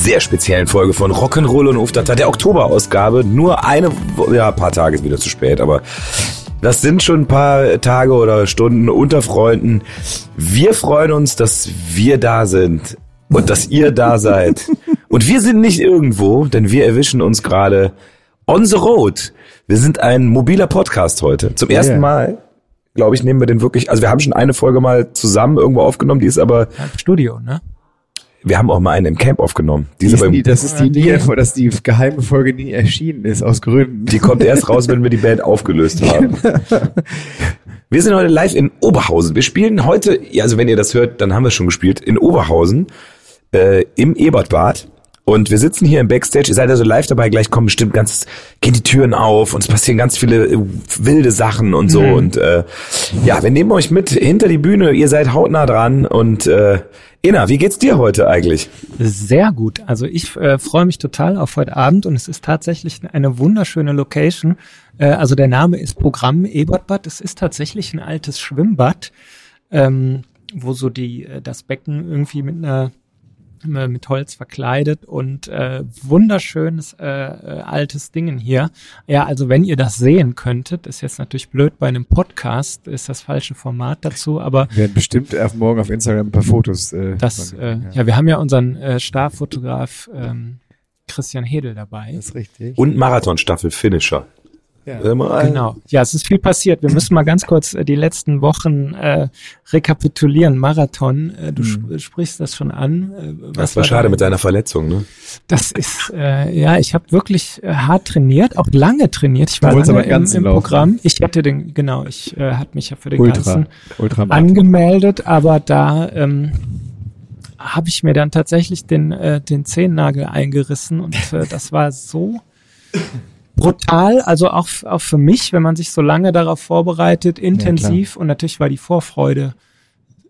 sehr speziellen Folge von Rock'n'Roll und Uftata, der Oktoberausgabe. Nur eine, ja, ein paar Tage ist wieder zu spät, aber das sind schon ein paar Tage oder Stunden unter Freunden. Wir freuen uns, dass wir da sind und dass ihr da seid. Und wir sind nicht irgendwo, denn wir erwischen uns gerade on the road. Wir sind ein mobiler Podcast heute. Zum ersten Yeah. Mal, glaube ich, nehmen wir den wirklich, also wir haben schon eine Folge mal zusammen irgendwo aufgenommen, die ist aber, Studio, ne? Wir haben auch mal eine im Camp aufgenommen. Die, Die ist nie, im, das ist die, nie, dass die geheime Folge nie erschienen ist, aus Gründen. die kommt erst raus, wenn wir die Band aufgelöst haben. Wir sind heute live in Oberhausen. Wir spielen heute, ja, also wenn ihr das hört, dann haben wir es schon gespielt, in Oberhausen, äh, im Ebertbad. Und wir sitzen hier im Backstage. Ihr seid also live dabei. Gleich kommen bestimmt ganz, gehen die Türen auf und es passieren ganz viele äh, wilde Sachen und so. Und äh, ja, wir nehmen euch mit hinter die Bühne. Ihr seid hautnah dran. Und äh, Inna, wie geht's dir heute eigentlich? Sehr gut. Also ich äh, freue mich total auf heute Abend und es ist tatsächlich eine wunderschöne Location. Äh, also der Name ist Programm Ebertbad. Es ist tatsächlich ein altes Schwimmbad, ähm, wo so die äh, das Becken irgendwie mit einer mit Holz verkleidet und äh, wunderschönes äh, äh, altes Dingen hier. Ja, also wenn ihr das sehen könntet, ist jetzt natürlich blöd bei einem Podcast, ist das falsche Format dazu, aber Wir werden bestimmt auf morgen auf Instagram ein paar Fotos. Äh, das, äh, ja. wir haben ja unseren äh, Starfotograf ähm, Christian Hedel dabei. Das ist richtig. Und Marathonstaffel Finisher. Ja. Genau. Ja, es ist viel passiert. Wir müssen mal ganz kurz äh, die letzten Wochen äh, rekapitulieren. Marathon, äh, du sp sprichst das schon an. Äh, Mhm. Das war schade dein- mit deiner Verletzung, ne? Das ist, äh, ja, ich habe wirklich äh, hart trainiert, auch lange trainiert. Ich war lange aber im, im. Programm. Ich hatte den, genau, ich äh, hatte mich ja für den Ultra. ganzen Ultra angemeldet, aber da ähm, habe ich mir dann tatsächlich den, äh, den Zehennagel eingerissen und äh, das war so brutal, also auch, auch für mich, wenn man sich so lange darauf vorbereitet, intensiv und natürlich war die Vorfreude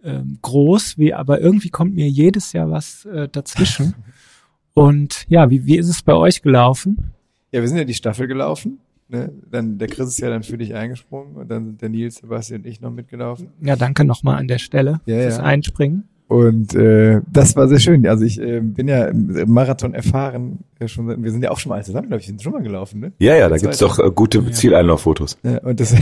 ähm, groß, wie, aber irgendwie kommt mir jedes Jahr was äh, dazwischen. Und ja, wie, wie ist es bei euch gelaufen? Ja, wir sind ja die Staffel gelaufen. Ne? Dann der Chris ist ja dann für dich eingesprungen und dann sind der Nils, Sebastian und ich noch mitgelaufen. Ja, danke nochmal an der Stelle Ja, fürs ja. Einspringen. Und äh, das war sehr schön. Also ich äh, bin ja im Marathon erfahren. Ja schon, seit- wir sind ja auch schon mal zusammen, glaube ich, wir sind schon mal gelaufen, ne? Ja, ja, da gibt's doch äh, gute Zieleinlauffotos. Ja, und das,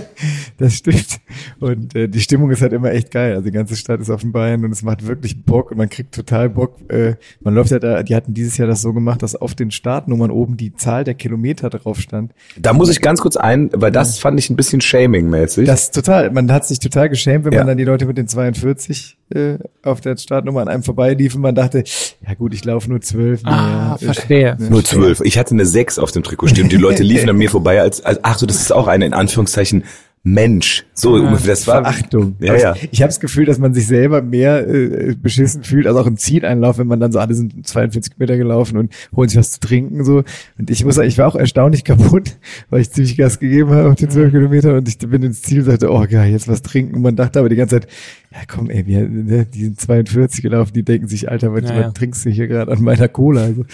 das stimmt. Und äh, die Stimmung ist halt immer echt geil. Also die ganze Stadt ist auf den Beinen und es macht wirklich Bock und man kriegt total Bock. Äh, man läuft ja da, die hatten dieses Jahr das so gemacht, dass auf den Startnummern oben die Zahl der Kilometer drauf stand. Da muss ich ganz kurz ein, weil das fand ich ein bisschen shaming-mäßig. Das ist total, man hat sich total geschämt, wenn Ja. man dann die Leute mit den 42 äh, auf der Startnummer an einem vorbeiliefen. Man dachte, ja gut, ich laufe nur 12. Ah, naja. verstehe. Ja. Nur zwölf. Ich hatte eine sechs auf dem Trikot stehen. und Die Leute liefen an mir vorbei als, als ach so, das ist auch eine in Anführungszeichen Mensch. So, ungefähr. das war Verachtung. Ja, ja. Ich habe das Gefühl, dass man sich selber mehr äh, beschissen fühlt, also auch im Zieleinlauf, wenn man dann so alle sind 42 Meter gelaufen und holen sich was zu trinken so. Und ich muss sagen, ich war auch erstaunlich kaputt, weil ich ziemlich Gas gegeben habe auf den 12 Kilometer und ich bin ins Ziel und sagte, oh geil, jetzt was trinken. Und man dachte aber die ganze Zeit, ja komm ey, wir, ne, die sind 42 gelaufen, die denken sich, Alter, was, Ja, ja. trinkst du hier gerade an meiner Cola? Also,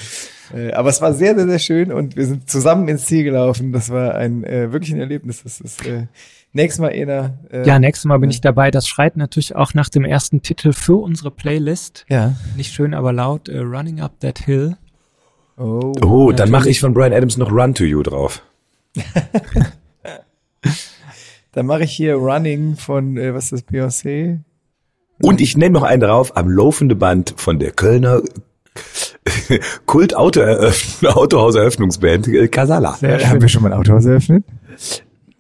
äh, aber es war sehr, sehr, sehr schön und wir sind zusammen ins Ziel gelaufen. Das war ein äh, wirklich ein Erlebnis. Das ist äh, nächstes Mal Ena. Äh, Ja, nächstes Mal bin ich dabei. Das schreit natürlich auch nach dem ersten Titel für unsere Playlist. Ja. Nicht schön, aber laut. Äh, Running Up That Hill. Oh. Oh, dann mache ich von Brian Adams noch Run to You drauf. Dann mache ich hier Running von, äh, was ist das, Beyoncé? Und ich nenne noch einen drauf, am laufende Band von der Kölner Kult Auto Autohaus Eröffnungsband äh, Casala. Äh, haben wir schon mal ein Autohaus eröffnet?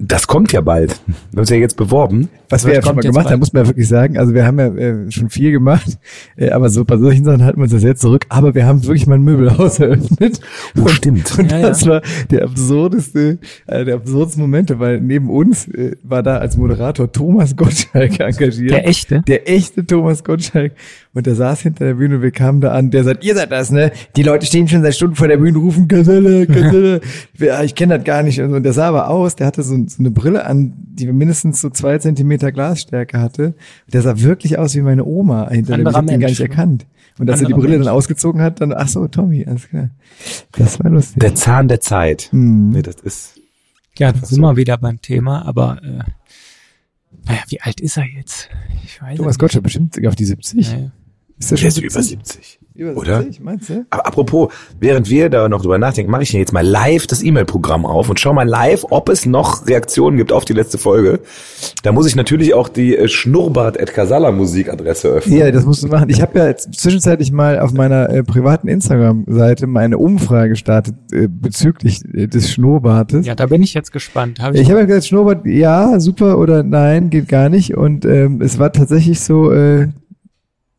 Das kommt ja bald. Wir haben uns ja jetzt beworben. Was wir ja schon mal gemacht haben, muss man ja wirklich sagen. Also wir haben ja äh, schon viel gemacht, äh, aber so bei solchen Sachen halten wir uns das jetzt zurück. Aber wir haben wirklich mal ein Möbelhaus eröffnet. Oh, und, stimmt. Und ja, das ja. war der absurdeste, äh, der absurdeste Momente, weil neben uns äh, war da als Moderator Thomas Gottschalk engagiert. Der echte? Der echte Thomas Gottschalk. Und der saß hinter der Bühne und wir kamen da an, der sagt, ihr seid das, ne? Die Leute stehen schon seit Stunden vor der Bühne, rufen Gazelle, Gazelle. ja, ich kenne das gar nicht. Und der sah aber aus, der hatte so, so eine Brille an, die mindestens so zwei Zentimeter Glasstärke hatte. Der sah wirklich aus wie meine Oma hinter dem. Ich hab ihn gar nicht erkannt. Und als er die Brille Mensch. dann ausgezogen hat, dann, ach so, Tommy, alles klar. Das war lustig. Der Zahn der Zeit. Hm. Nee, das ist. Ja, das sind wir wieder beim Thema, aber äh, naja, wie alt ist er jetzt? Ich weiß Thomas Gottschalk bestimmt auf die 70. Naja. Ist der schon ist über 70. Über Oder? 70, meinst du? Aber apropos, während wir da noch drüber nachdenken, mache ich jetzt mal live das E-Mail-Programm auf und schau mal live, ob es noch Reaktionen gibt auf die letzte Folge. Da muss ich natürlich auch die äh, Schnurrbart-Kasala-Musikadresse öffnen. Ja, das musst du machen. Ich habe ja zwischenzeitlich mal auf meiner äh, privaten Instagram-Seite mal eine Umfrage gestartet äh, bezüglich äh, des Schnurrbartes. Ja, da bin ich jetzt gespannt. Hab ich ich habe ja gesagt, Schnurrbart, ja, super oder nein, geht gar nicht. Und ähm, es war tatsächlich so, äh,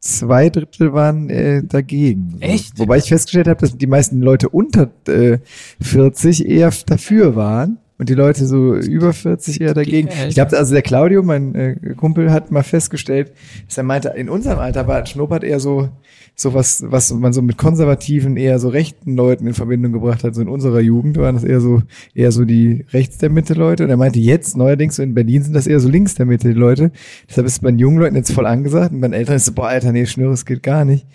zwei Drittel waren äh, dagegen. Echt? Wobei ich festgestellt habe, dass die meisten Leute unter äh, 40 eher dafür waren und die Leute so über 40 eher dagegen. Ich glaube, also der Claudio, mein äh, Kumpel, hat mal festgestellt, dass er meinte, in unserem Alter war Schnurrbart eher so so was, was man so mit konservativen, eher so rechten Leuten in Verbindung gebracht hat. So in unserer Jugend waren das eher so, eher so die rechts der Mitte Leute. Und er meinte jetzt, neuerdings so in Berlin sind das eher so links der Mitte die Leute. Deshalb ist es bei den jungen Leuten jetzt voll angesagt und bei den Älteren ist es so, boah, Alter, nee, Schnürres geht gar nicht.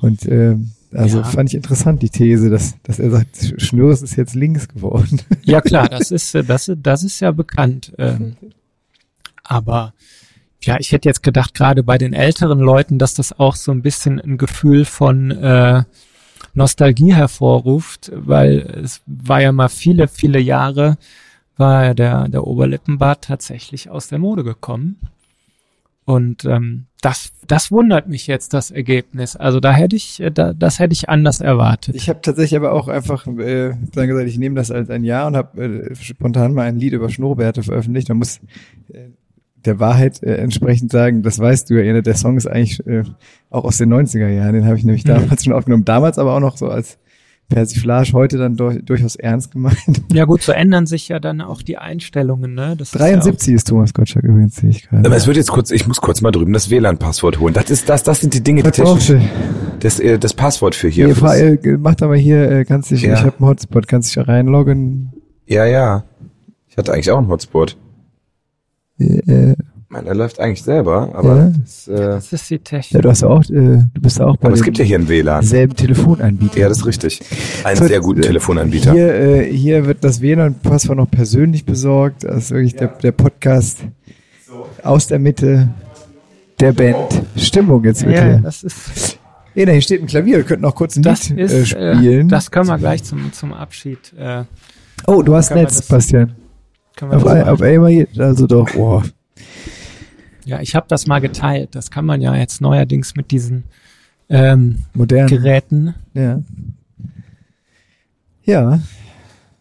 Und, äh, also ja. fand ich interessant die These, dass, dass er sagt, Schnürres ist jetzt links geworden. Ja klar, das ist, das, das ist ja bekannt. Ähm, aber ja, ich hätte jetzt gedacht, gerade bei den älteren Leuten, dass das auch so ein bisschen ein Gefühl von äh, Nostalgie hervorruft, weil es war ja mal viele, viele Jahre, war der, der Oberlippenbart tatsächlich aus der Mode gekommen. Und ähm, das, das wundert mich jetzt, das Ergebnis. Also da hätte ich, äh, da, das hätte ich anders erwartet. Ich habe tatsächlich aber auch einfach äh, dann gesagt, ich nehme das als ein Jahr und habe äh, spontan mal ein Lied über Schnurrbärte veröffentlicht. Man muss äh, der Wahrheit äh, entsprechend sagen, das weißt du ja, der Song ist eigentlich äh, auch aus den 90er Jahren, den habe ich nämlich mhm. damals schon aufgenommen, damals aber auch noch so als Persiflage, heute dann durch, durchaus ernst gemeint. Ja gut, so ändern sich ja dann auch die Einstellungen, ne? Das 73 ist, ja ist Thomas Gottschalk übrigens, sehe ich gerade. Aber es wird jetzt kurz, ich muss kurz mal drüben das WLAN-Passwort holen. Das ist das, das sind die Dinge, die technisch, das, äh, das Passwort für hier. Nee, fahr, äh, mach aber hier, äh, kannst dich, ja. ich habe einen Hotspot, kannst dich reinloggen. Ja, ja. Ich hatte eigentlich auch einen Hotspot. Äh, Meiner läuft eigentlich selber, aber ja. das, äh, das ist die Technik. Ja, du hast ja auch, äh, du bist ja auch bei aber es gibt ja hier einen WLAN. Selben Telefonanbieter. Ja, das ist richtig. Einen so, sehr guten äh, Telefonanbieter. Hier, äh, hier wird das WLAN-Passwort noch persönlich besorgt. Das ist wirklich ja. der, der Podcast so. aus der Mitte der Band. Stimmung jetzt bitte. Ja, das ist. Ja, hier steht ein Klavier. Wir könnten noch kurz ein das Lied ist, äh, spielen. Äh, das können wir gleich zum, zum Abschied. Äh, oh, du hast Netz, Bastian. Auf, auf einmal, also doch, boah. Ja, ich habe das mal geteilt. Das kann man ja jetzt neuerdings mit diesen ähm, modernen Geräten. Ja. Ja.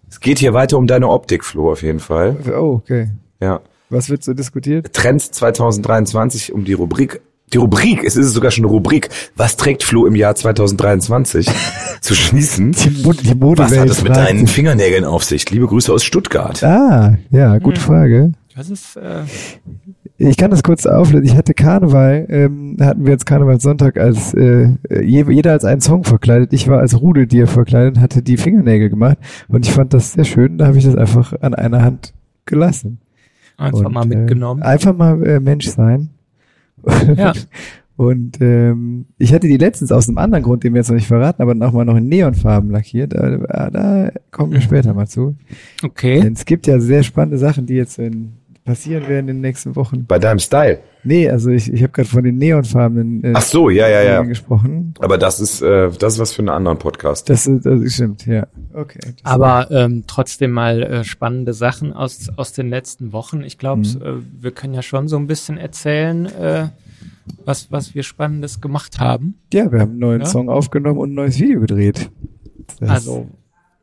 Es geht hier weiter um deine Optik, Flo, auf jeden Fall. Oh, okay. Ja. Was wird so diskutiert? Trends 2023 um die Rubrik. Die Rubrik, es ist sogar schon eine Rubrik. Was trägt Flo im Jahr 2023 zu schließen? Die, die Was hat es mit deinen Fingernägeln auf sich? Liebe Grüße aus Stuttgart. Ah, ja, gute hm. Frage. Das ist, äh, ich kann das kurz auflösen. Ich hatte Karneval, ähm, hatten wir jetzt Karnevalssonntag als äh, jeder als einen Song verkleidet. Ich war als Rudeltier verkleidet, hatte die Fingernägel gemacht und ich fand das sehr schön. Da habe ich das einfach an einer Hand gelassen. Einfach und, mal mitgenommen. Äh, einfach mal äh, Mensch sein. Ja. Und ähm, ich hatte die letztens aus einem anderen Grund, den wir jetzt noch nicht verraten, aber auch mal noch in Neonfarben lackiert. Da, da kommen wir mhm. später mal zu. Okay. Denn es gibt ja sehr spannende Sachen, die jetzt in passieren werden in den nächsten Wochen. Bei deinem Style? Nee, also ich, ich habe gerade von den neonfarbenen äh, Ach so, ja, ja, ja. gesprochen. Aber das ist äh, das ist was für einen anderen Podcast. Das, ist, das stimmt, ja. Okay. Aber ähm, trotzdem mal äh, spannende Sachen aus aus den letzten Wochen. Ich glaube, mhm. äh, wir können ja schon so ein bisschen erzählen, äh, was was wir Spannendes gemacht haben. Ja, wir haben einen neuen ja? Song aufgenommen und ein neues Video gedreht. Das also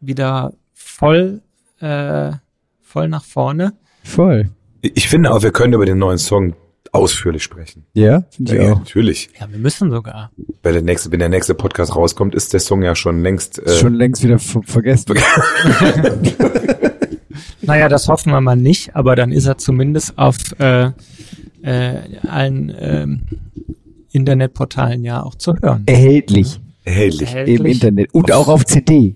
wieder voll äh, voll nach vorne. Voll. Ich finde auch, wir können über den neuen Song ausführlich sprechen. Ja, finde ich Ja, auch. natürlich. Ja, wir müssen sogar. Weil der nächste, wenn der nächste Podcast rauskommt, ist der Song ja schon längst. Äh, Schon längst wieder ver vergessen. Naja, das hoffen wir mal nicht, aber dann ist er zumindest auf äh, äh, allen ähm, Internetportalen ja auch zu hören. Erhältlich erhältlich. im Erhältlich. Internet und auch auf CD.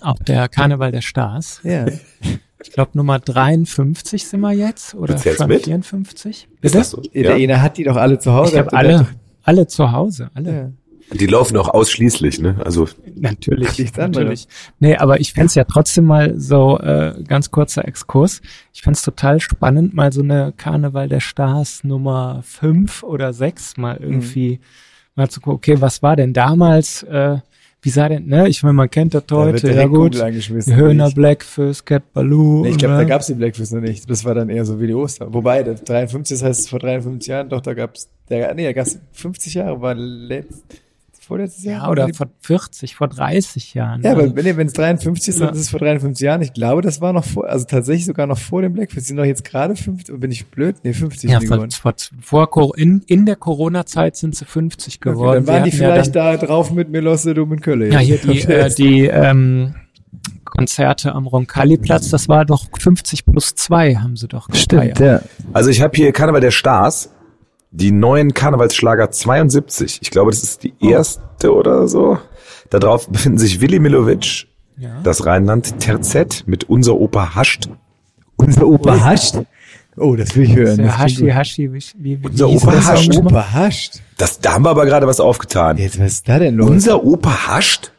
Auch der Karneval der Stars. Ja. Ich glaube Nummer 53 sind wir jetzt oder Du zählst schon mit? 54. Ist das so? Der eine hat die doch alle zu Hause. Ich habe alle, alle zu Hause, alle. Ja. Die laufen auch ausschließlich, ne? Also Natürlich, Nichts anderes. natürlich. Nee, aber ich fänd's ja trotzdem mal so, äh, ganz kurzer Exkurs. Ich fänd's total spannend, mal so eine Karneval der Stars Nummer fünf oder sechs mal irgendwie mal zu gucken, okay, was war denn damals, äh, wie sah denn, ne? Ich meine, man kennt das Da heute, ja gut. Höhner Blackfist, Cat Baloo. Nee, ich glaube, oder? da gab's die Blackfist noch nicht. Das war dann eher so wie die Oster. Wobei, das 53, das heißt vor 53 Jahren, doch, da gab's, der, nee, da gab's 50 Jahre, war letzt, vorletztes Jahr? ja, oder vor 40, vor 30 Jahren. Ja, Also, aber wenn wenn es 53 ist, Ja. dann ist es vor 53 Jahren. Ich glaube, das war noch vor, also tatsächlich sogar noch vor dem Blackfist. Die sind doch jetzt gerade 50, bin ich blöd? Nee, 50 ja, vor, geworden. vor, vor, in, in der Corona-Zeit sind sie 50 Okay, geworden. dann waren die hatten ja vielleicht dann, da drauf mit Melosse, du und Kölle. Ja, hier die, äh, die ähm, Konzerte am Roncalli-Platz, das war doch 50 plus 2, haben sie doch Stimmt, gefeiert. ja. Also ich habe hier Karneval der Stars, die neuen Karnevalsschlager 72. Ich glaube, das ist die erste oder so. Da drauf befinden sich Willi Milovic, Ja. das Rheinland Terzett mit unser Opa Hascht. Unser Opa hascht. Oh, das will ich hören. Das Hashi, klingt Hashi, wie, wie, Unser Opa Song hascht. Opa hascht. Das, da haben wir aber gerade was aufgetan. Jetzt, was ist da denn los? Unser Opa hascht?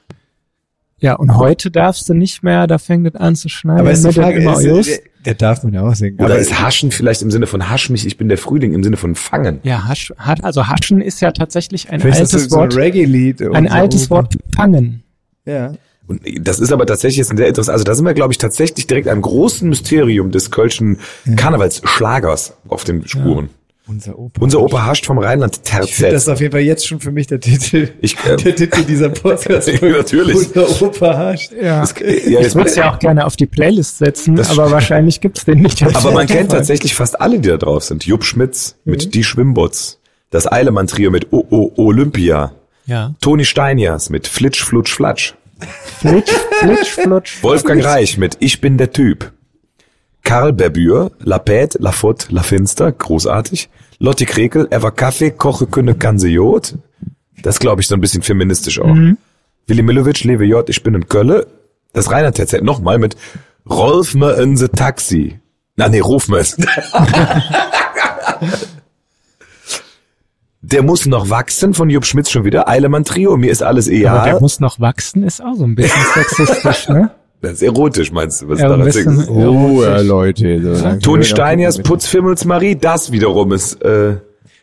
Ja, und heute darfst du nicht mehr, da fängt es an zu schneiden. aber ist die mit dem Frage, immer ist. Der, darf man ja auch singen. Oder aber ist Haschen vielleicht im Sinne von Hasch mich, ich bin der Frühling, im Sinne von Fangen? ja, Hasch, hat, also Haschen ist ja tatsächlich ein vielleicht altes so, so ein Wort, ein altes Opa. Wort fangen. Ja. Und das ist aber tatsächlich jetzt ein sehr interessant, also da sind wir, glaube ich, tatsächlich direkt einem großen Mysterium des kölschen Karnevalsschlagers auf den Spuren. Unser Opa. Unser Opa hascht vom Rheinland Ich finde, das Terzett. ist auf jeden Fall jetzt schon für mich der Titel. Ich, äh, der Titel dieser Podcast. Natürlich. Unser Opa hascht. Ja. Das, ja, Ich jetzt, würde es ja auch gerne auf die Playlist setzen, Das aber wahrscheinlich gibt's den nicht. auf aber man kennt tatsächlich fast alle, die da drauf sind. Jupp Schmitz mit Mhm. Die Schwimmbots. Das Eilemann-Trio mit O O Olympia. Ja. Toni Steinjas mit Flitsch, Flutsch, Flatsch. Flitsch, flitsch, flutsch. Wolfgang Reich mit Ich bin der Typ. Karl Berbür, La Pät, La Finster, großartig. Lotti Krekel, Eva Kaffee, Koche Künne Ganze Jod. Das glaube ich so ein bisschen feministisch auch. Willi Milovic, Lewe J, Ich bin in Kölle. Das Rheinland erzählt nochmal mit Rolf me in the Taxi. Na nee, ruf me es. Der muss noch wachsen von Jupp Schmitz schon wieder. Eilemann Trio, mir ist alles Aber egal. der muss noch wachsen, ist auch so ein bisschen sexistisch, ne? Das ist erotisch, meinst du? Was Ja, daran singst? Oh, Leute. So Toni Steiners, Putzfimmels Marie, das wiederum ist äh,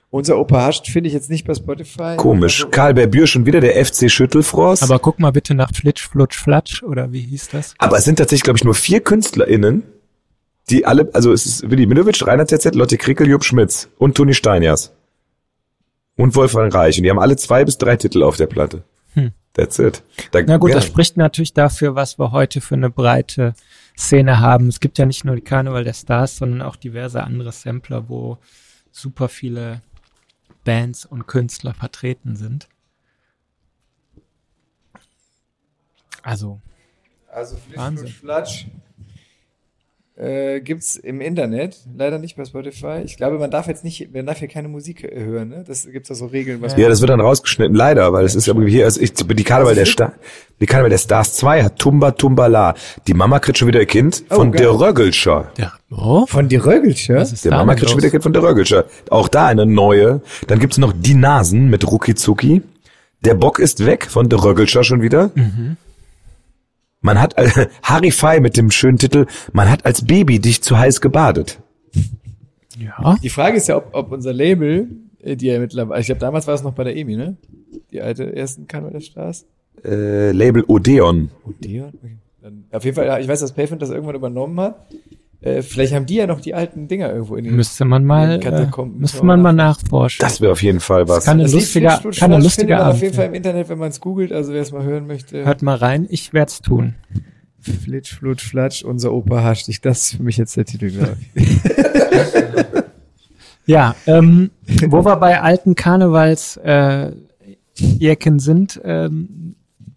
Unser Opa hascht finde ich jetzt nicht bei Spotify. komisch. Also, Karl Berbür schon wieder, der FC Schüttelfrost. Aber, Aber guck mal bitte nach Flitsch, Flutsch, Flatsch oder wie hieß das? es sind tatsächlich, glaube ich, nur vier KünstlerInnen, die alle, also es ist Willi Milovic, Rainer ZZ, Lotte Krickel, Jupp Schmitz und Toni Steiners. Und Wolfgang Reich. Und die haben alle zwei bis drei Titel auf der Platte. Hm. That's it. Da, Na gut, ja. das spricht natürlich dafür, was wir heute für eine breite Szene haben. Es gibt ja nicht nur die Karneval der Stars, sondern auch diverse andere Sampler, wo super viele Bands und Künstler vertreten sind. Also, Also Flitsch, Wahnsinn. Flutsch, Flatsch äh, gibt's im Internet, leider nicht bei Spotify. Ich glaube, man darf jetzt nicht, man darf hier keine Musik hören, ne? Das gibt's da so Regeln, was Ja, das wird dann rausgeschnitten, leider, weil es ist aber hier, also ich, die Karneval der Star, die Karneval der Stars 2 hat Tumba Tumbala. Die Mama kriegt schon wieder ein Kind Oh, von geil. der Röggelscher. der, oh, von was ist Der Mama kriegt schon wieder ein Kind von der Röggelscher. Auch da eine neue. Dann gibt's noch die Nasen mit Ruki Zuki. Der Bock ist weg von der Röggelscher schon wieder. Man hat, äh, Harry Fei mit dem schönen Titel, man hat als Baby dich zu heiß gebadet. Ja, Die Frage ist ja, ob, ob unser Label, äh, die ja mittlerweile, ich glaube, damals war es noch bei der EMI, ne? Die alte ersten der Stars. Äh, Label Odeon. Odeon? Okay. Dann, auf jeden Fall, ja, ich weiß, dass Payfund das irgendwann übernommen hat. Äh, vielleicht haben die ja noch die alten Dinger irgendwo in den müsste man mal, äh, Katakomben. müsste man mal nachforschen. Das wäre auf jeden Fall was. kann eine Das lustige, kann eine lustige man auf Abend. jeden Fall im Internet, wenn man es googelt, also wer es mal hören möchte. Hört mal rein, ich werde es tun. Flitsch, Flutsch, Flatsch, unser Opa hascht dich. Das ist für mich jetzt der Titel, glaube ich. Ja, ähm, wo wir bei alten Karnevals äh, Jecken sind, ähm,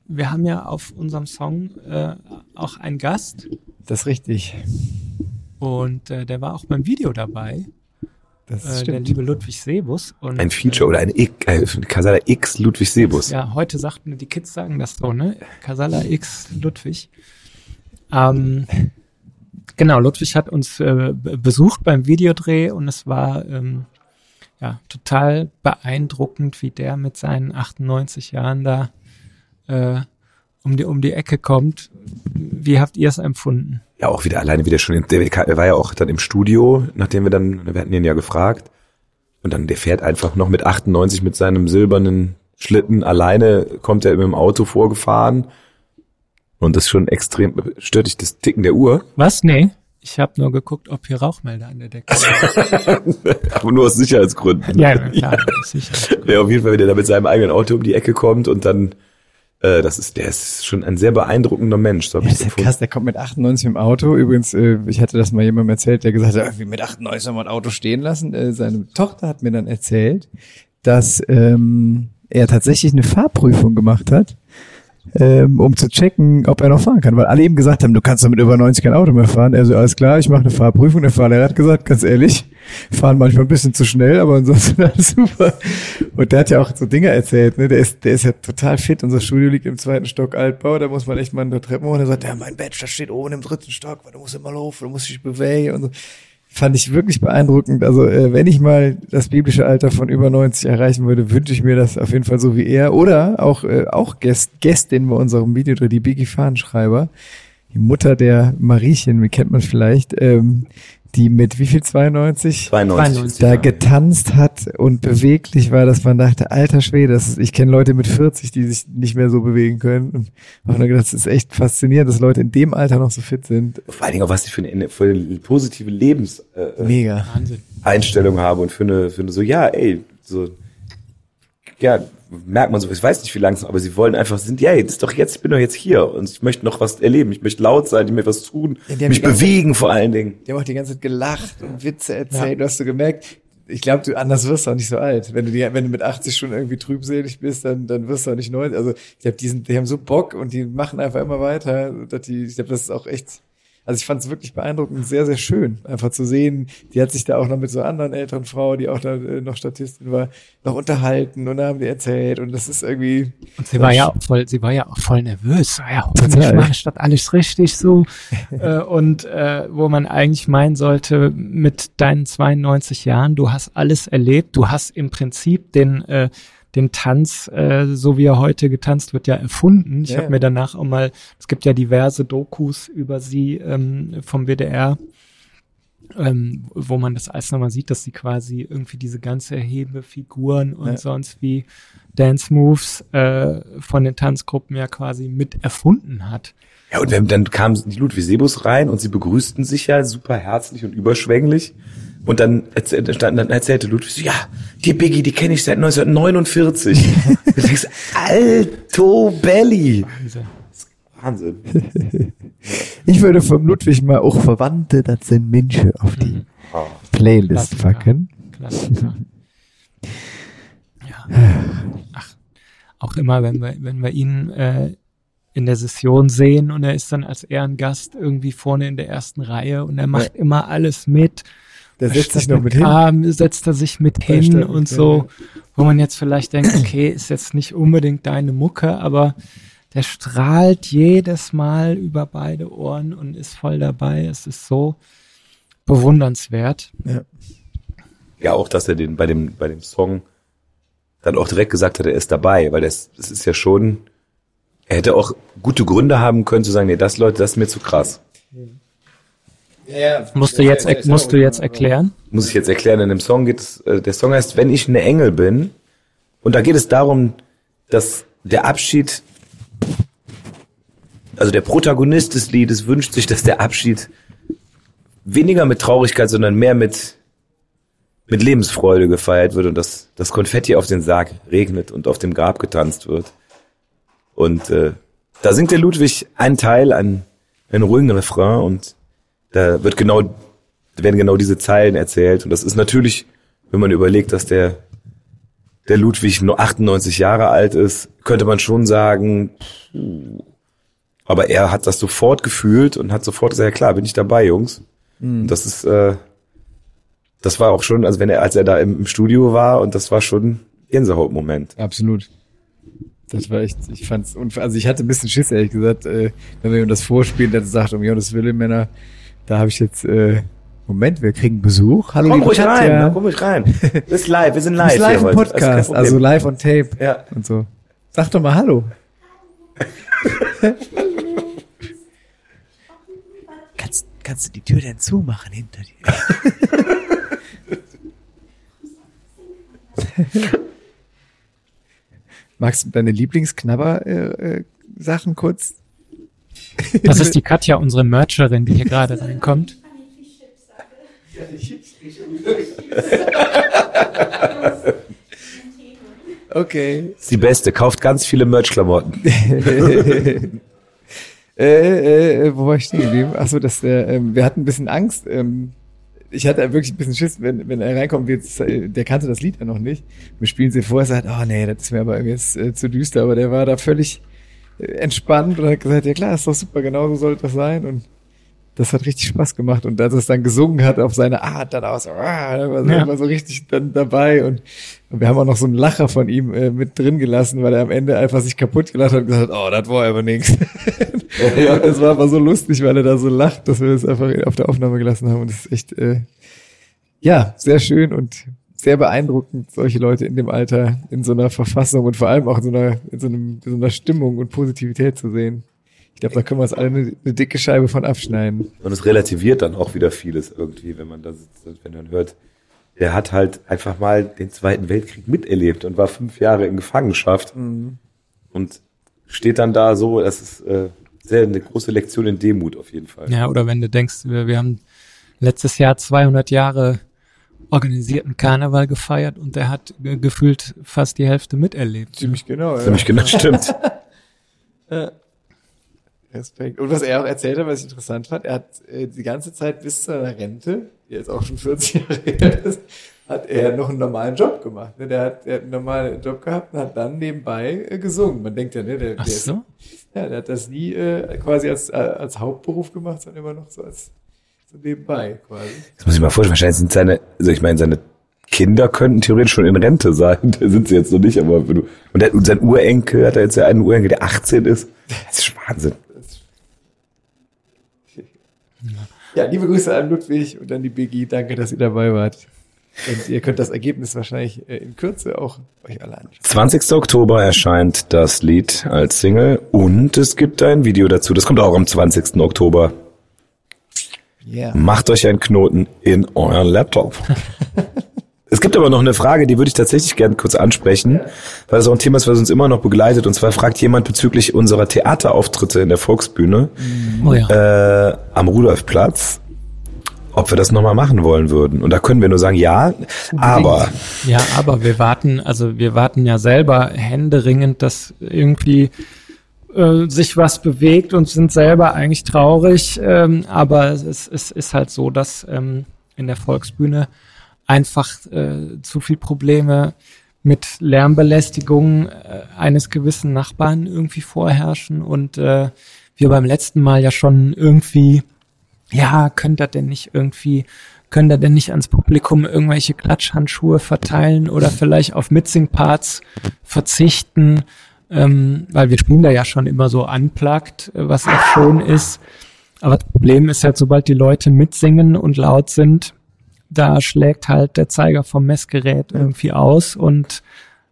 wir haben ja auf unserem Song äh, auch einen Gast Das ist richtig. und äh, der war auch beim Video dabei, Das äh, der stimmt. liebe Ludwig Sebus. Und, Ein Feature oder ein X, äh, Casala X Ludwig Sebus. Ja, heute sagten die Kids sagen das so, ne? Casala X Ludwig. Ähm, genau, Ludwig hat uns äh, be- besucht beim Videodreh und es war ähm, ja total beeindruckend, wie der mit seinen 98 Jahren da äh, um die um die Ecke kommt. Wie habt ihr es empfunden? Ja, auch wieder alleine wieder schon, der war ja auch dann im Studio, nachdem wir dann, wir hatten ihn ja gefragt. Und dann, der fährt einfach noch mit 98 mit seinem silbernen Schlitten alleine, kommt er mit dem Auto vorgefahren. Und das ist schon extrem, stört dich das Ticken der Uhr? Was? Nee. Ich habe nur geguckt, ob hier Rauchmelder an der Decke sind. Aber nur aus Sicherheitsgründen. ja, ja, klar, sicher. Der auf jeden Fall, wenn der da mit seinem eigenen Auto um die Ecke kommt und dann, äh, das ist, der ist schon ein sehr beeindruckender Mensch. So Ja, das ist krass, der kommt mit 98 im Auto. Übrigens, äh, ich hatte das mal jemandem erzählt, der gesagt hat, irgendwie mit 98 soll man ein Auto stehen lassen. Äh, seine Tochter hat mir dann erzählt, dass ähm, er tatsächlich eine Fahrprüfung gemacht hat, ähm, um zu checken, ob er noch fahren kann. Weil alle ihm gesagt haben, du kannst doch mit über 90 kein Auto mehr fahren. Er so, alles klar, ich mache eine Fahrprüfung. Der Fahrlehrer hat gesagt, ganz ehrlich, fahren manchmal ein bisschen zu schnell, aber ansonsten alles super. Und der hat ja auch so Dinge erzählt, ne? Der ist, der ist ja total fit. Unser Studio liegt im zweiten Stock Altbau, da muss man echt mal in der Treppe hoch. Und er sagt, ja, mein Bachelor steht oben im dritten Stock, weil du musst immer laufen, du musst dich bewegen und so. Fand ich wirklich beeindruckend. Also, äh, wenn ich mal das biblische Alter von über 90 erreichen würde, wünsche ich mir das auf jeden Fall so wie er. Oder auch, äh, auch Gäst, Gästin bei unserem Videodreh, die Biggie Fahnenschreiber, die Mutter der Mariechen, wie kennt man vielleicht, ähm, die mit wie viel 92? 92. da getanzt hat und beweglich war, dass man dachte, alter Schwede, das ist, ich kenne Leute mit 40, die sich nicht mehr so bewegen können. Und habe nur gedacht, das ist echt faszinierend, dass Leute in dem Alter noch so fit sind. Vor allen Dingen auch, was ich für eine, für eine positive Lebenseinstellung äh. Einstellung habe und für eine, für eine so, ja, ey, so, ja, merkt man so, ich weiß nicht wie langsam, aber sie wollen einfach, sind, ja, das ist doch jetzt, ich bin doch jetzt hier und ich möchte noch was erleben, ich möchte laut sein, ich möchte was tun, Ja, mich bewegen vor allen Dingen. Die haben auch die ganze Zeit gelacht und Witze erzählt. Du hast du gemerkt, ich glaube, du anders wirst du auch nicht so alt. Wenn du die, wenn du mit 80 schon irgendwie trübselig bist, dann, dann wirst du auch nicht 90. Also ich glaube, die sind, die haben so Bock und die machen einfach immer weiter. Dass die, ich glaube, das ist auch echt. Also ich fand es wirklich beeindruckend, sehr, sehr schön, einfach zu sehen. Die hat sich da auch noch mit so einer anderen älteren Frau, die auch da äh, noch Statistin war, noch unterhalten und da haben die erzählt und das ist irgendwie. Und sie war ja auch voll, sie war ja auch voll nervös. Ja, hoffentlich Total. mache ich das alles richtig so. äh, und äh, wo man eigentlich meinen sollte, mit deinen 92 Jahren, du hast alles erlebt, du hast im Prinzip den äh, den Tanz, äh, so wie er heute getanzt wird, ja erfunden. Ich Ja, habe mir danach auch mal, es gibt ja diverse Dokus über sie ähm, vom WDR, ähm, wo man das alles nochmal sieht, dass sie quasi irgendwie diese ganze Hebefiguren und Ja. sonst wie Dance Moves äh, von den Tanzgruppen ja quasi mit erfunden hat. Ja, und wenn, dann kam die Ludwig Sebus rein und sie begrüßten sich ja super herzlich und überschwänglich. Und dann, erzähl, dann dann erzählte Ludwig so, ja, die Biggie, die kenne ich seit 1949. du denkst, Alto Belly. Wahnsinn. Ich würde vom Ludwig mal auch Verwandte, das sind Menschen, auf die Oh. Playlist Klassiker. packen. Klassiker. Ja. Ach, auch immer, wenn wir, wenn wir ihn äh, in der Session sehen und er ist dann als Ehrengast irgendwie vorne in der ersten Reihe und er macht immer alles mit. Der setzt sich noch mit hin. Arm setzt er sich mit Bei hin und mit so, hin, wo man jetzt vielleicht denkt, okay, ist jetzt nicht unbedingt deine Mucke, aber der strahlt jedes Mal über beide Ohren und ist voll dabei. Es ist so bewundernswert. Ja, auch, dass er den bei dem, bei dem Song dann auch direkt gesagt hat, er ist dabei, weil das, das ist ja schon, er hätte auch gute Gründe haben können zu sagen, nee, das Leute, das ist mir zu krass. Musst du jetzt, musst du jetzt erklären? muss ich jetzt erklären, in dem Song geht es, äh, der Song heißt, wenn ich eine Engel bin. Und da geht es darum, dass der Abschied, also der Protagonist des Liedes wünscht sich, dass der Abschied weniger mit Traurigkeit, sondern mehr mit, mit Lebensfreude gefeiert wird und dass das Konfetti auf den Sarg regnet und auf dem Grab getanzt wird. Und äh, da singt der Ludwig einen Teil, einen, einen ruhigen Refrain und da wird genau, werden genau diese Zeilen erzählt. Und das ist natürlich wenn man überlegt, dass der, der Ludwig nur 98 Jahre alt ist, könnte man schon sagen, aber er hat das sofort gefühlt und hat sofort gesagt, ja klar, bin ich dabei, Jungs. Und das ist, äh, das war auch schon, also wenn er, als er da im, im Studio war und das war schon Gänsehautmoment. Absolut. Das war echt, ich fand's, also ich hatte ein bisschen Schiss, ehrlich gesagt, äh, wenn wir ihm das vorspielen, dann sagt, um Jonas Wille, Männer, da habe ich jetzt, äh, Moment, wir kriegen Besuch. Hallo, Komm ruhig rein, komm ruhig rein. Das ist live, wir sind live. ist live im Podcast, Problem. also live on tape Ja. und so. Sag doch mal Hallo. kannst, kannst du die Tür denn zumachen hinter dir? Magst du deine Lieblingsknabber-Sachen kurz? Das ist die Katja, unsere Mercherin, die hier gerade reinkommt. Okay. ist die beste, kauft ganz viele Merch-Klamotten. Äh, äh, wo war ich stehen geblieben? Achso, dass der, ähm, wir hatten ein bisschen Angst. Ähm, ich hatte wirklich ein bisschen Schiss, wenn, wenn er reinkommt, jetzt, äh, der kannte das Lied ja noch nicht. Wir spielen sie vor, er sagt, oh nee, das ist mir aber jetzt äh, zu düster, aber der war da völlig äh, entspannt und hat gesagt, ja klar, ist doch super, genau so sollte das sein. Und das hat richtig Spaß gemacht. Und als er es dann gesungen hat auf seine Art, dann auch so, ah, da war so, Ja. war so richtig dann dabei. Und, und wir haben auch noch so einen Lacher von ihm äh, mit drin gelassen, weil er am Ende einfach sich kaputt gelacht hat und gesagt hat, oh, das war aber nix. ja, das war aber so lustig, weil er da so lacht, dass wir das einfach auf der Aufnahme gelassen haben. Und das ist echt, äh, ja, sehr schön und sehr beeindruckend, solche Leute in dem Alter in so einer Verfassung und vor allem auch in so einer, in so, einem, in so einer Stimmung und Positivität zu sehen. Ich glaube, da können wir uns alle eine, eine dicke Scheibe von abschneiden. Und es relativiert dann auch wieder vieles irgendwie, wenn man da sitzt und wenn man hört, der hat halt einfach mal den Zweiten Weltkrieg miterlebt und war fünf Jahre in Gefangenschaft und steht dann da so, das ist äh, sehr eine große Lektion in Demut auf jeden Fall. Ja, oder wenn du denkst, wir, wir haben letztes Jahr 200 Jahre organisierten Karneval gefeiert und der hat ge- gefühlt fast die Hälfte miterlebt. Ziemlich genau. Ja. Ziemlich genau, stimmt. Respekt. Und was er auch erzählt hat, was ich interessant fand, er hat äh, die ganze Zeit bis zu seiner Rente, die jetzt auch schon 40 Jahre her ist, hat er noch einen normalen Job gemacht. Ne? Der, hat, der hat einen normalen Job gehabt und hat dann nebenbei äh, gesungen. Man denkt ja, ne, der, Ach der, ist, so? ja, der hat das nie äh, quasi als, äh, als Hauptberuf gemacht, sondern immer noch so als so nebenbei quasi. Das muss ich mal vorstellen, wahrscheinlich sind seine, also ich meine, seine Kinder könnten theoretisch schon in Rente sein. Da sind sie jetzt noch nicht, aber wenn du, und, der, und sein Urenkel hat er jetzt ja einen Urenkel, der 18 ist. Das ist Wahnsinn. Ja, liebe Grüße an Ludwig und an die Biggie. Danke, dass ihr dabei wart. Und ihr könnt das Ergebnis wahrscheinlich äh, in Kürze auch euch alle anschauen. 20. Oktober erscheint das Lied als Single und es gibt ein Video dazu. Das kommt auch am 20. Oktober. Ja. Macht euch einen Knoten in euren Laptop. es gibt aber noch eine Frage, die würde ich tatsächlich gerne kurz ansprechen, weil das auch ein Thema ist, was uns immer noch begleitet. Und zwar fragt jemand bezüglich unserer Theaterauftritte in der Volksbühne Oh ja. äh, am Rudolfplatz, ob wir das nochmal machen wollen würden. Und da können wir nur sagen, ja, aber Ja, aber wir warten, also wir warten ja selber händeringend, dass irgendwie äh, sich was bewegt und sind selber eigentlich traurig. Ähm, aber es, ist- es ist halt so, dass ähm, in der Volksbühne einfach äh, zu viel Probleme mit Lärmbelästigung äh, eines gewissen Nachbarn irgendwie vorherrschen und äh, wir beim letzten Mal ja schon irgendwie ja, könnt ihr denn nicht irgendwie, könnt ihr denn nicht ans Publikum irgendwelche Klatschhandschuhe verteilen oder vielleicht auf Mitsing-Parts verzichten, ähm, weil wir spielen da ja schon immer so unplugged, äh, was auch schön ist. Aber das Problem ist halt, sobald die Leute mitsingen und laut sind, da schlägt halt der Zeiger vom Messgerät irgendwie aus und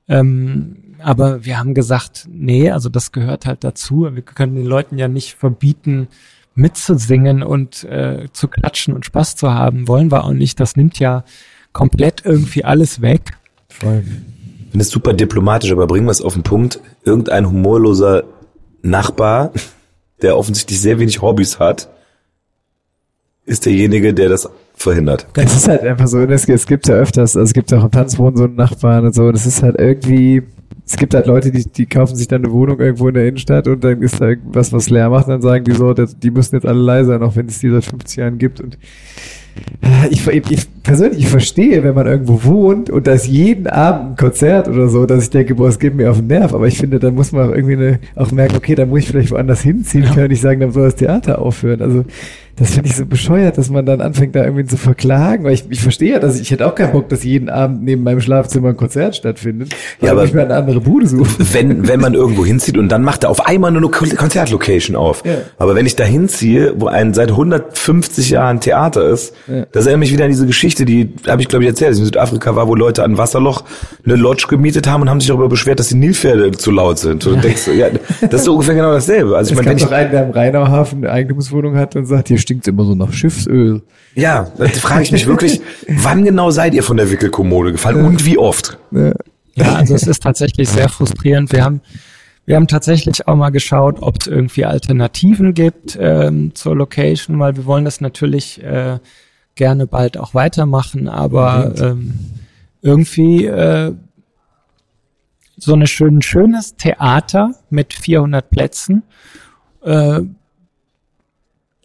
ähm, aber wir haben gesagt, nee, also das gehört halt dazu. Wir können den Leuten ja nicht verbieten, mitzusingen und äh, zu klatschen und Spaß zu haben. Wollen wir auch nicht. Das nimmt ja komplett irgendwie alles weg. Voll. Finde es super diplomatisch, aber bringen wir es auf den Punkt. Irgendein humorloser Nachbar, der offensichtlich sehr wenig Hobbys hat, ist derjenige, der das verhindert. Es ist halt einfach so, es, es gibt ja öfters, also es gibt auch im Tanzboden so einen Nachbarn und so, das ist halt irgendwie, es gibt halt Leute, die, die kaufen sich dann eine Wohnung irgendwo in der Innenstadt und dann ist da irgendwas, was leer macht, dann sagen die so, das, die müssen jetzt alle leise sein, auch wenn es die seit 50 Jahren gibt und ich, ich persönlich, ich verstehe, wenn man irgendwo wohnt und da ist jeden Abend ein Konzert oder so, dass ich denke, boah, es geht mir auf den Nerv. Aber ich finde, dann muss man auch irgendwie eine, auch merken, okay, da muss ich vielleicht woanders hinziehen. Ja. Ich kann nicht sagen, dann soll das Theater aufhören. Also das finde ich so bescheuert, dass man dann anfängt, da irgendwie zu verklagen, weil ich, ich verstehe ja, dass ich, ich hätte auch keinen Bock, dass jeden Abend neben meinem Schlafzimmer ein Konzert stattfindet. Ja, aber ich mir eine andere Bude suchen. Wenn, wenn man irgendwo hinzieht und dann macht er auf einmal nur eine Konzertlocation auf. Ja. Aber wenn ich da hinziehe, wo ein seit 150 Jahren Theater ist, ja. das erinnert mich wieder an diese Geschichte, die habe ich glaube ich erzählt, dass ich in Südafrika war, wo Leute an Wasserloch eine Lodge gemietet haben und haben sich darüber beschwert, dass die Nilpferde zu laut sind. Und du denkst, ja, das ist so ungefähr genau dasselbe. Also ich meine, wenn ich doch einen, der im Rheinauhafen eine Eigentumswohnung hat und sagt, hier stinkt immer so nach Schiffsöl. Ja, da frage ich mich wirklich, wann genau seid ihr von der Wickelkommode gefallen ja. und wie oft? Ja. ja, also es ist tatsächlich sehr frustrierend. Wir haben wir haben tatsächlich auch mal geschaut, ob es irgendwie Alternativen gibt ähm, zur Location, weil wir wollen das natürlich äh, gerne bald auch weitermachen, aber ähm, irgendwie äh, so eine schön schönes Theater mit 400 Plätzen äh,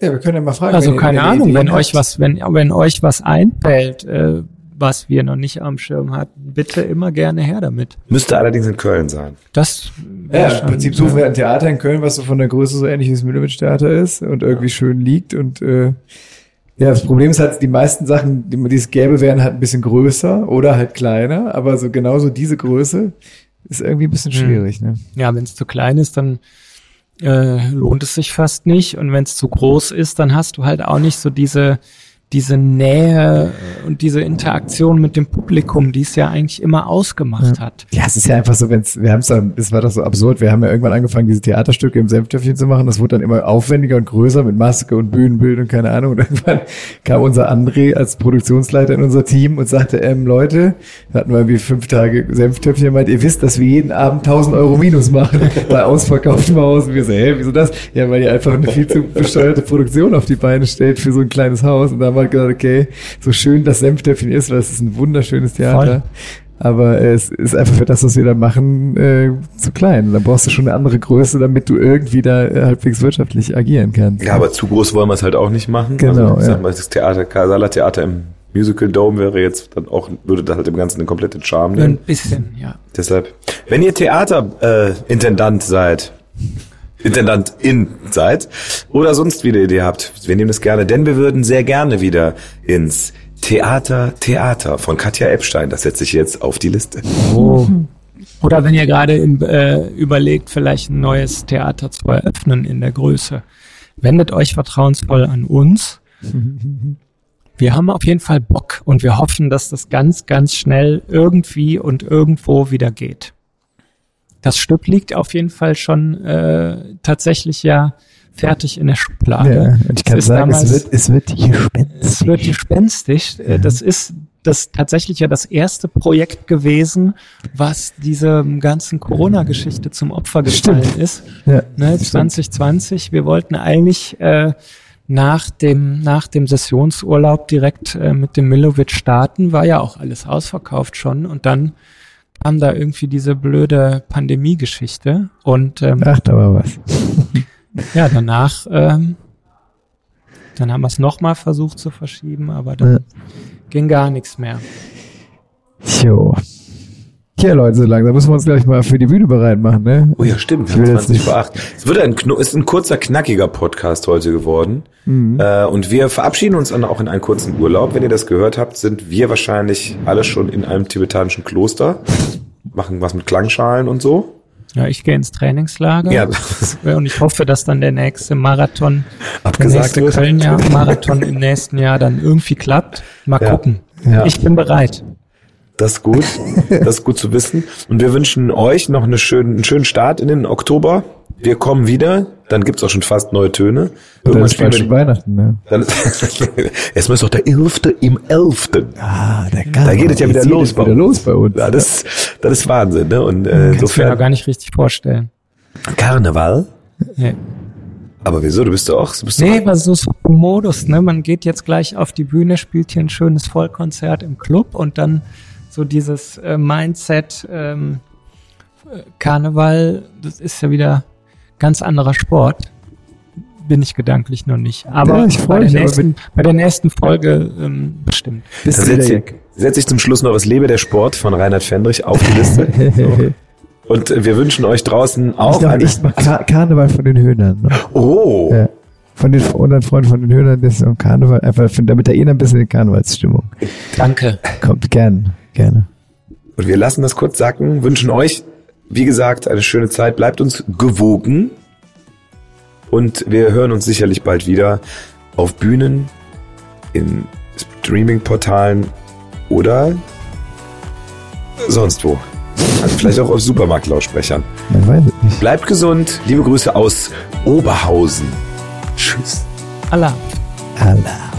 ja, wir können ja mal fragen. Also wenn keine Ahnung, wenn euch was, wenn, wenn euch was einfällt, äh, was wir noch nicht am Schirm hatten, bitte immer gerne her damit. Müsste allerdings in Köln sein. Das ja, schon, im Prinzip suchen wir ein Theater in Köln, was so von der Größe so ähnlich wie das Milovic Theater ist und irgendwie schön liegt und äh, ja, das Problem ist halt, die meisten Sachen, die, die es gäbe, wären halt ein bisschen größer oder halt kleiner, aber so genauso diese Größe ist irgendwie ein bisschen hm. schwierig. Ne? Ja, wenn es zu klein ist, dann äh, lohnt es sich fast nicht. Und wenn es zu groß ist, dann hast du halt auch nicht so diese diese Nähe und diese Interaktion mit dem Publikum, die es ja eigentlich immer ausgemacht hat. Ja, es ist ja einfach so, wenn's, wir haben es dann, es war doch so absurd, wir haben ja irgendwann angefangen, diese Theaterstücke im Senftöpfchen zu machen, das wurde dann immer aufwendiger und größer mit Maske und Bühnenbild und keine Ahnung. Und irgendwann kam unser André als Produktionsleiter in unser Team und sagte, ähm, Leute, hatten wir irgendwie fünf Tage Senftöpfchen, meint, ihr wisst, dass wir jeden Abend 1000 Euro Minus machen bei ausverkauftem Haus. Und wir so, hä, wieso das? Ja, weil ihr einfach eine viel zu besteuerte Produktion auf die Beine stellt für so ein kleines Haus. Und da haben wir gedacht, okay, so schön das Senftöpfchen ist, weil es ist ein wunderschönes Theater. Voll. Aber es ist einfach für das, was wir da machen, äh, zu klein. Da brauchst du schon eine andere Größe, damit du irgendwie da äh, halbwegs wirtschaftlich agieren kannst. Ja, aber zu groß wollen wir es halt auch nicht machen. Genau. Also, ich sag mal, das Theater, Kasala Theater im Musical Dome wäre jetzt dann auch, würde da halt im Ganzen den kompletten Charme nehmen. Ein bisschen, ja. Deshalb, wenn ihr Theaterintendant äh, seid, Intendantin seid oder sonst wieder Idee habt. Wir nehmen es gerne, denn wir würden sehr gerne wieder ins Theater Theater von Katja Epstein. Das setze ich jetzt auf die Liste. Oh. Oder wenn ihr gerade äh, überlegt, vielleicht ein neues Theater zu eröffnen in der Größe, wendet euch vertrauensvoll an uns. Wir haben auf jeden Fall Bock und wir hoffen, dass das ganz, ganz schnell irgendwie und irgendwo wieder geht das Stück liegt auf jeden Fall schon äh, tatsächlich ja fertig in der Schublade. Ja, und ich kann es sagen, damals, es wird, es wird gespenstisch. Es wird gespenstisch. Äh, ja. Das ist das tatsächlich ja das erste Projekt gewesen, was diese ganzen Corona-Geschichte zum Opfer gefallen stimmt. ist. Ja, ne, 2020. Wir wollten eigentlich äh, nach dem nach dem Sessionsurlaub direkt äh, mit dem Milovic starten, war ja auch alles ausverkauft schon und dann kam da irgendwie diese blöde Pandemie-Geschichte und ähm, Ach, da war was. ja, danach ähm, dann haben wir es nochmal versucht zu verschieben, aber dann ja. ging gar nichts mehr. Jo. Ja, Leute, so langsam müssen wir uns gleich mal für die Bühne bereit machen, ne? Oh ja, stimmt. Wir haben 20 vor 8. Es wird ein, ist ein kurzer, knackiger Podcast heute geworden. Mhm. Äh, und wir verabschieden uns dann auch in einen kurzen Urlaub. Wenn ihr das gehört habt, sind wir wahrscheinlich alle schon in einem tibetanischen Kloster. Machen was mit Klangschalen und so. Ja, ich gehe ins Trainingslager. Ja. Und ich hoffe, dass dann der nächste Marathon, Abgesagt der nächste Köln-Marathon im nächsten Jahr dann irgendwie klappt. Mal ja. gucken. Ja. Ich bin bereit. Das ist gut. Das ist gut zu wissen. Und wir wünschen euch noch eine schönen, einen schönen Start in den Oktober. Wir kommen wieder. Dann gibt's auch schon fast neue Töne. Irgendwann ist bald schon Weihnachten, ne? Dann es ist doch der 11. im 11. Ah, der Da geht es ja wieder los, bei, wieder los bei uns. Ja, das, das ist Wahnsinn, ne? Und äh, insofern. Ich mir gar nicht richtig vorstellen. Karneval? Ja. Aber wieso? Du bist doch auch. Du bist nee, aber so ist Modus, ne? Man geht jetzt gleich auf die Bühne, spielt hier ein schönes Vollkonzert im Club und dann so dieses äh, Mindset ähm, Karneval, das ist ja wieder ganz anderer Sport. bin ich gedanklich noch nicht. Aber Ja, ich freu bei, mich, nächsten, bei der nächsten Folge ähm, bestimmt. Wieder setze Jack. setz ich zum Schluss noch das Lebe der Sport von Reinhard Fendrich auf die Liste. Und äh, wir wünschen euch draußen Ich, auch eine... ich mach Kar Karneval von den Höhnern. Ne? Oh, Ja. Von den unseren Freunden von den Höhnern, das ist am Karneval, einfach, damit er eh ein bisschen in Karnevalsstimmung Danke. kommt. Gern, gerne. und wir lassen das kurz sacken, wünschen euch, wie gesagt, eine schöne Zeit. Bleibt uns gewogen und wir hören uns sicherlich bald wieder auf Bühnen, in Streaming-Portalen oder sonst wo. Also vielleicht auch auf Supermarktlautsprechern. Man weiß es nicht. Bleibt gesund. Liebe Grüße aus Oberhausen. Tschüss. Allah. Allah.